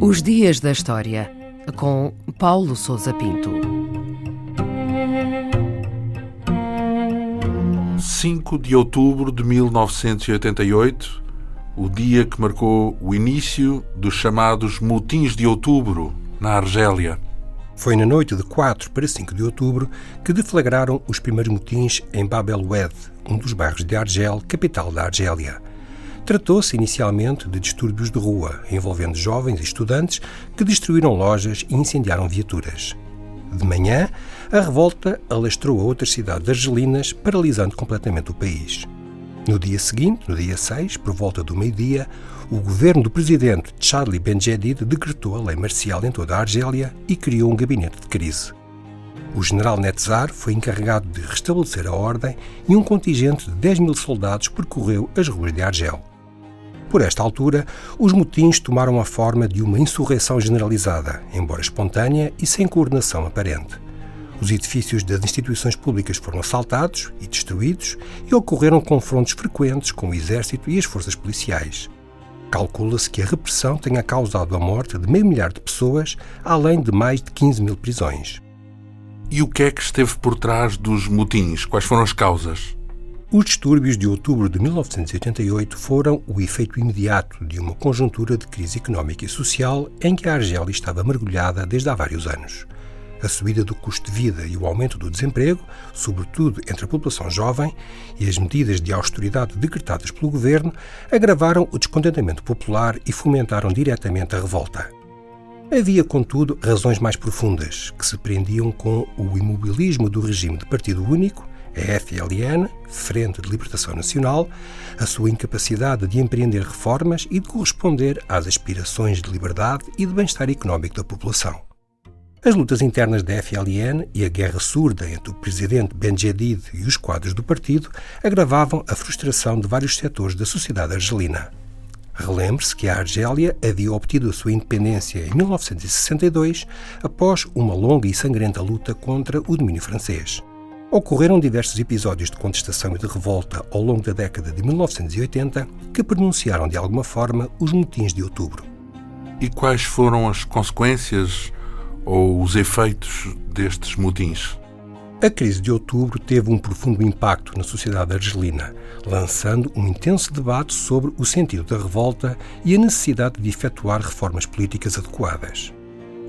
Os Dias da História, com Paulo Souza Pinto. 5 de outubro de 1988, o dia que marcou o início dos chamados motins de outubro na Argélia. Foi na noite de 4 para 5 de outubro que deflagraram os primeiros motins em Bab el-Oued, um dos bairros de Argel, capital da Argélia. Tratou-se inicialmente de distúrbios de rua, envolvendo jovens e estudantes que destruíram lojas e incendiaram viaturas. De manhã, a revolta alastrou a outras cidades argelinas, paralisando completamente o país. No dia seguinte, no dia 6, por volta do meio-dia, o governo do presidente Charlie Benjedid decretou a lei marcial em toda a Argélia e criou um gabinete de crise. O general Netzar foi encarregado de restabelecer a ordem e um contingente de 10 mil soldados percorreu as ruas de Argel. Por esta altura, os motins tomaram a forma de uma insurreição generalizada, embora espontânea e sem coordenação aparente. Os edifícios das instituições públicas foram assaltados e destruídos e ocorreram confrontos frequentes com o exército e as forças policiais. Calcula-se que a repressão tenha causado a morte de meio milhar de pessoas, além de mais de 15 mil prisões. E o que é que esteve por trás dos motins? Quais foram as causas? Os distúrbios de outubro de 1988 foram o efeito imediato de uma conjuntura de crise económica e social em que a Argélia estava mergulhada desde há vários anos. A subida do custo de vida e o aumento do desemprego, sobretudo entre a população jovem, e as medidas de austeridade decretadas pelo governo agravaram o descontentamento popular e fomentaram diretamente a revolta. Havia, contudo, razões mais profundas, que se prendiam com o imobilismo do regime de partido único a FLN, Frente de Libertação Nacional, a sua incapacidade de empreender reformas e de corresponder às aspirações de liberdade e de bem-estar económico da população. As lutas internas da FLN e a guerra surda entre o presidente Benjedid e os quadros do partido agravavam a frustração de vários setores da sociedade argelina. Relembre-se que a Argélia havia obtido a sua independência em 1962 após uma longa e sangrenta luta contra o domínio francês. Ocorreram diversos episódios de contestação e de revolta ao longo da década de 1980 que pronunciaram de alguma forma os motins de outubro. E quais foram as consequências ou os efeitos destes motins? A crise de outubro teve um profundo impacto na sociedade argelina, lançando um intenso debate sobre o sentido da revolta e a necessidade de efetuar reformas políticas adequadas.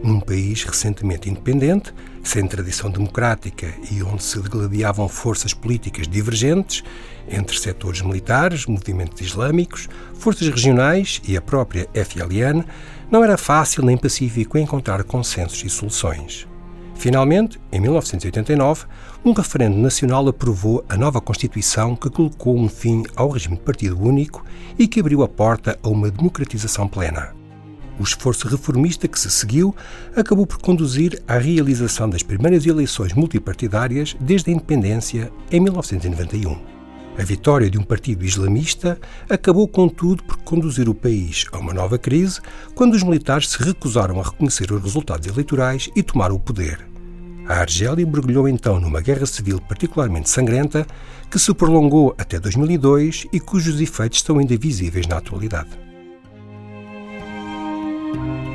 Num país recentemente independente, sem tradição democrática e onde se degladiavam forças políticas divergentes entre setores militares, movimentos islâmicos, forças regionais e a própria FLN, não era fácil nem pacífico encontrar consensos e soluções. Finalmente, em 1989, um referendo nacional aprovou a nova Constituição que colocou um fim ao regime de partido único e que abriu a porta a uma democratização plena. O esforço reformista que se seguiu acabou por conduzir à realização das primeiras eleições multipartidárias desde a independência em 1991. A vitória de um partido islamista acabou, contudo, por conduzir o país a uma nova crise quando os militares se recusaram a reconhecer os resultados eleitorais e tomaram o poder. A Argélia mergulhou então numa guerra civil particularmente sangrenta que se prolongou até 2002 e cujos efeitos estão ainda visíveis na atualidade. thank you